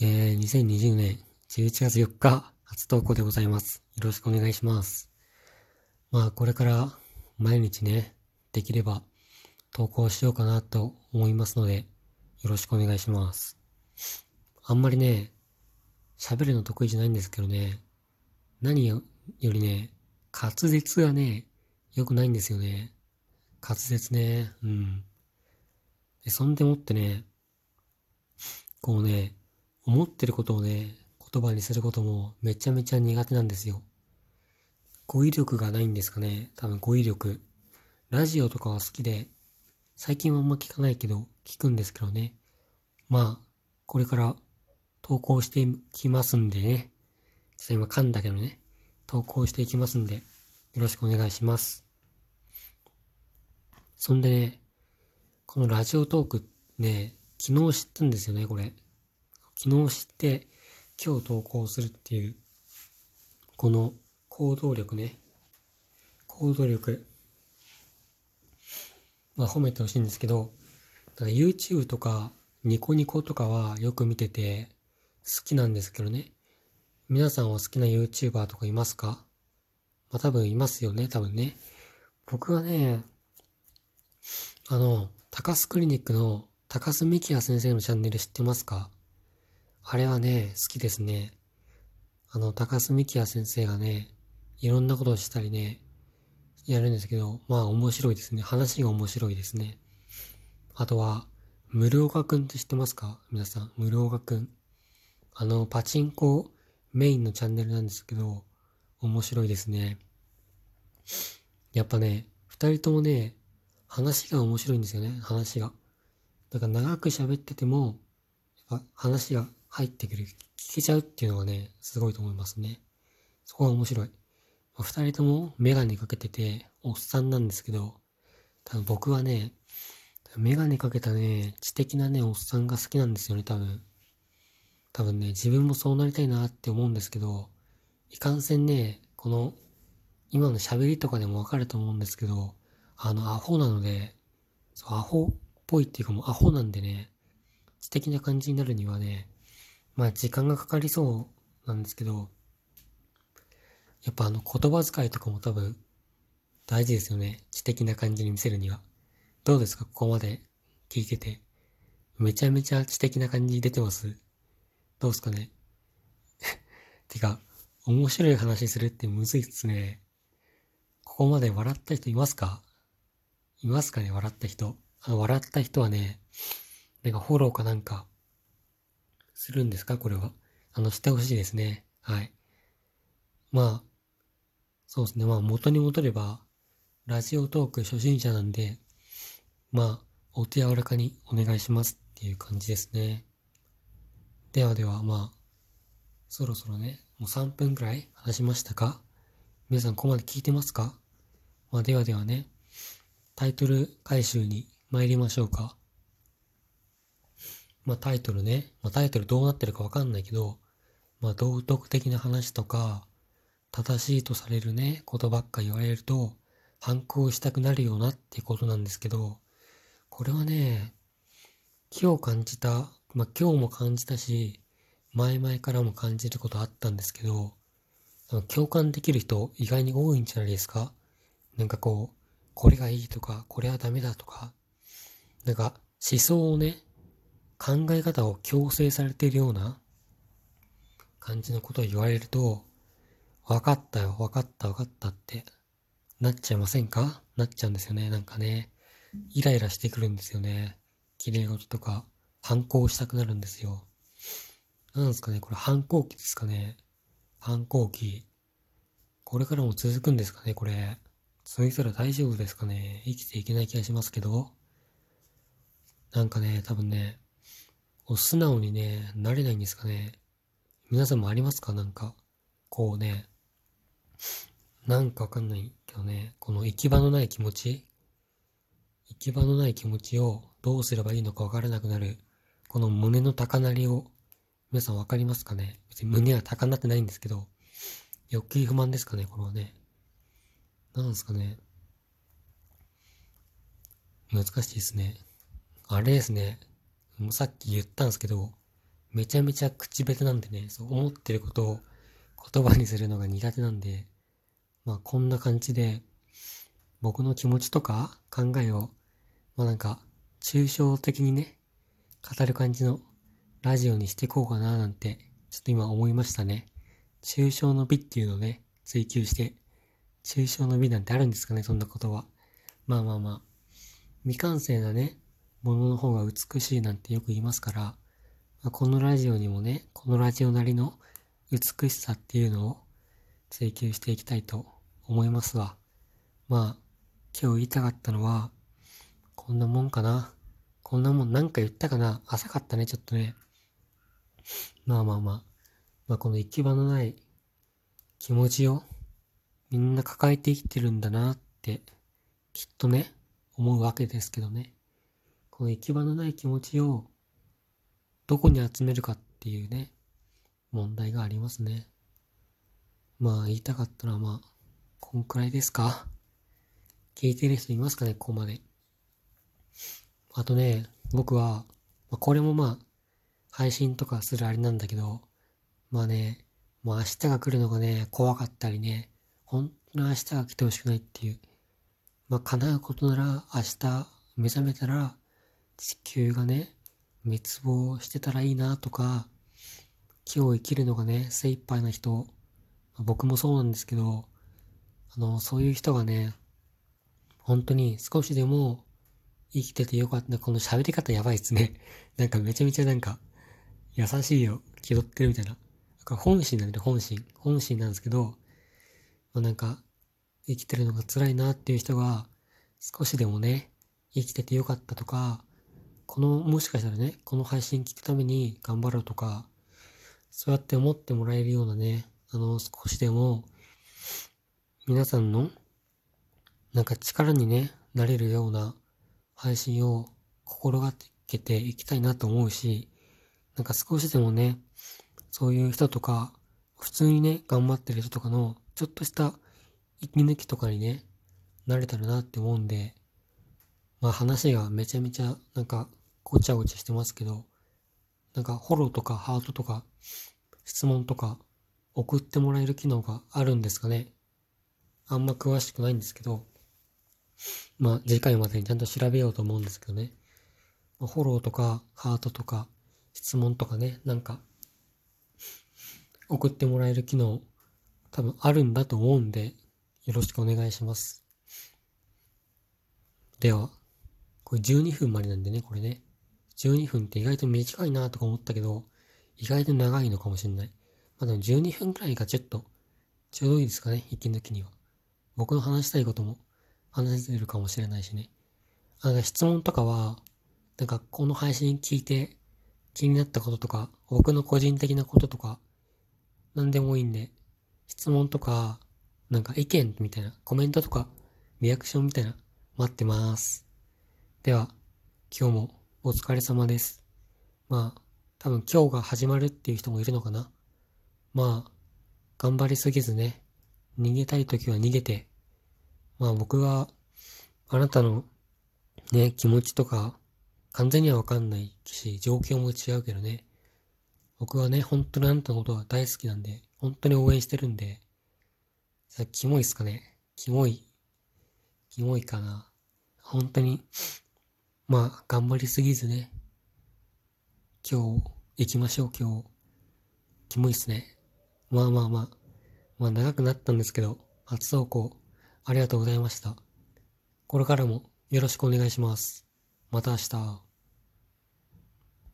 えー、2020年11月4日、初投稿でございます。よろしくお願いします。まあ、これから毎日ね、できれば投稿しようかなと思いますので、よろしくお願いします。あんまりね、喋るの得意じゃないんですけどね、何よりね、滑舌がね、良くないんですよね。滑舌ね、うん。で、そんでもってね、こうね、思ってることをね、言葉にすることもめちゃめちゃ苦手なんですよ。語彙力がないんですかね多分語彙力。ラジオとかは好きで、最近はあんま聞かないけど、聞くんですけどね。まあ、これから投稿していきますんでね。ちょっと今噛んだけどね。投稿していきますんで、よろしくお願いします。そんでね、このラジオトークね、昨日知ったんですよね、これ。昨日知って、今日投稿するっていう、この行動力ね。行動力。まあ褒めてほしいんですけど、YouTube とかニコニコとかはよく見てて好きなんですけどね。皆さんは好きな YouTuber とかいますか？まあ多分いますよね、多分ね。僕はね、あの、高須クリニックの高須幹也先生のチャンネル知ってますか？あれはね、好きですね。あの、高須幹也先生がね、いろんなことをしたりね、やるんですけど、まあ面白いですね。話が面白いですね。あとは、ムルオカくんって知ってますか？皆さん、ムルオカくん。あの、パチンコメインのチャンネルなんですけど、面白いですね。やっぱね、二人ともね、話が面白いんですよね、話が。だから長く喋ってても、やっぱ話が入ってくる、聞けちゃうっていうのがね、すごいと思いますね。そこが面白い。まあ二人ともメガネかけてて、おっさんなんですけど、多分僕はね、メガネかけたね、知的なね、おっさんが好きなんですよね、多分。多分ね、自分もそうなりたいなって思うんですけど、いかんせんね、この、今の喋りとかでもわかると思うんですけど、あの、アホなので、そう、アホっぽいっていうかもうアホなんでね、知的な感じになるにはね、まあ時間がかかりそうなんですけど、やっぱあの言葉遣いとかも多分大事ですよね。知的な感じに見せるには。どうですか？ここまで聞いてて。めちゃめちゃ知的な感じ出てます？どうですかね？てか、面白い話するってむずいっすね。ここまで笑った人いますか？いますかね？笑った人。あの、笑った人はね、なんかフォローかなんか、するんですか？これは。あの、してほしいですね。はい。まあ、そうですね。まあ、元に戻れば、ラジオトーク初心者なんで、まあ、お手柔らかにお願いしますっていう感じですね。ではでは、まあ、そろそろね、もう3分くらい話しましたか？皆さんここまで聞いてますか？まあ、ではではね、タイトル回収に参りましょうか。まあ、タイトルね、まあ、タイトルどうなってるかわかんないけど、まあ、道徳的な話とか、正しいとされるね、ことばっか言われると、反抗したくなるようなっていうことなんですけど、これはね、今日感じた、まあ、今日も感じたし、前々からも感じることあったんですけど、共感できる人意外に多いんじゃないですか？なんかこう、これがいいとか、これはダメだとか、なんか思想をね、考え方を強制されているような感じのことを言われると、分かったよ、分かった、分かったってなっちゃいませんか？なっちゃうんですよね。なんかね、イライラしてくるんですよね。綺麗事とか、反抗したくなるんですよ。なんですかねこれ反抗期ですかね？反抗期。これからも続くんですかね？これ。続いたら大丈夫ですかね？生きていけない気がしますけど。なんかね、多分ね、こう素直にね、なれないんですかね皆さんもありますか？なんか、こうね、なんかわかんないけどね、この行き場のない気持ち行き場のない気持ちをどうすればいいのかわからなくなる、この胸の高鳴りを、皆さんわかりますかね？別に胸は高鳴ってないんですけど、欲求不満ですかね？これはね。なんですかね？難しいですね。あれですね。もうさっき言ったんですけど、めちゃめちゃ口下手なんでね、そう思ってることを言葉にするのが苦手なんで、まあこんな感じで、僕の気持ちとか考えを、まあなんか、抽象的にね、語る感じのラジオにしていこうかななんて、ちょっと今思いましたね。抽象の美っていうのをね、追求して、抽象の美なんてあるんですかね、そんなことは。まあまあまあ、未完成なね、ものの方が美しいなんてよく言いますから、まあ、このラジオにもね、このラジオなりの美しさっていうのを追求していきたいと思いますわ。まあ、今日言いたかったのは、こんなもんかな。こんなもんなんか言ったかな浅かったね、ちょっとね。まあまあまあ。まあこの行き場のない気持ちをみんな抱えて生きてるんだなってきっとね、思うわけですけどね。この行き場のない気持ちをどこに集めるかっていうね、問題がありますね。まあ言いたかったのはまあ、こんくらいですか？聞いてる人いますかね、ここまで。あとね、僕は、まあ、これもまあ、配信とかするあれなんだけど、まあね、もう明日が来るのがね、怖かったりね、本当に明日が来てほしくないっていう。まあ、叶うことなら明日目覚めたら地球がね、滅亡してたらいいなとか、今日生きるのがね、精一杯な人、ま、僕もそうなんですけど、あの、そういう人がね、本当に少しでも生きててよかった。この喋り方やばいっすね。なんかめちゃめちゃなんか、優しいよ。気取ってるみたいな。なんか本心なんで、本心。本心なんですけど、まあ、なんか、生きてるのが辛いなっていう人が、少しでもね、生きててよかったとか、この、もしかしたらね、この配信聞くために頑張ろうとか、そうやって思ってもらえるようなね、あの、少しでも、皆さんの、なんか力にね、なれるような配信を心がけていきたいなと思うし、なんか少しでもね、そういう人とか、普通にね、頑張ってる人とかの、ちょっとした息抜きとかにね、なれたらなって思うんで、まあ話がめちゃめちゃなんかごちゃごちゃしてますけど、なんかフォローとかハートとか質問とか送ってもらえる機能があるんですかね。あんま詳しくないんですけど、まあ次回までにちゃんと調べようと思うんですけどね。まフォローとかハートとか質問とかね、なんか、送ってもらえる機能、多分あるんだと思うんで、よろしくお願いします。では、これ12分までなんでね、これね。12分って意外と短いなとか思ったけど、意外と長いのかもしれない。まあでも12分くらいがちょっと、ちょうどいいですかね、息抜きには。僕の話したいことも話せるかもしれないしね。あの、質問とかは、なんかこの配信聞いて気になったこととか、僕の個人的なこととか、何でもいいんで、質問とか、なんか意見みたいな、コメントとか、リアクションみたいな、待ってます。では、今日もお疲れ様です。まあ、多分今日が始まるっていう人もいるのかな。まあ、頑張りすぎずね、逃げたい時は逃げて、まあ僕は、あなたのね、気持ちとか、完全にはわかんないし、状況も違うけどね。僕はね、本当にあなたのことが大好きなんで、本当に応援してるんで、さ、キモいっすかねキモい。キモいかな。本当に、まあ、頑張りすぎずね。今日、行きましょう、今日。キモいっすね。まあまあまあ。まあ長くなったんですけど、初投稿、ありがとうございました。これからもよろしくお願いします。また明日。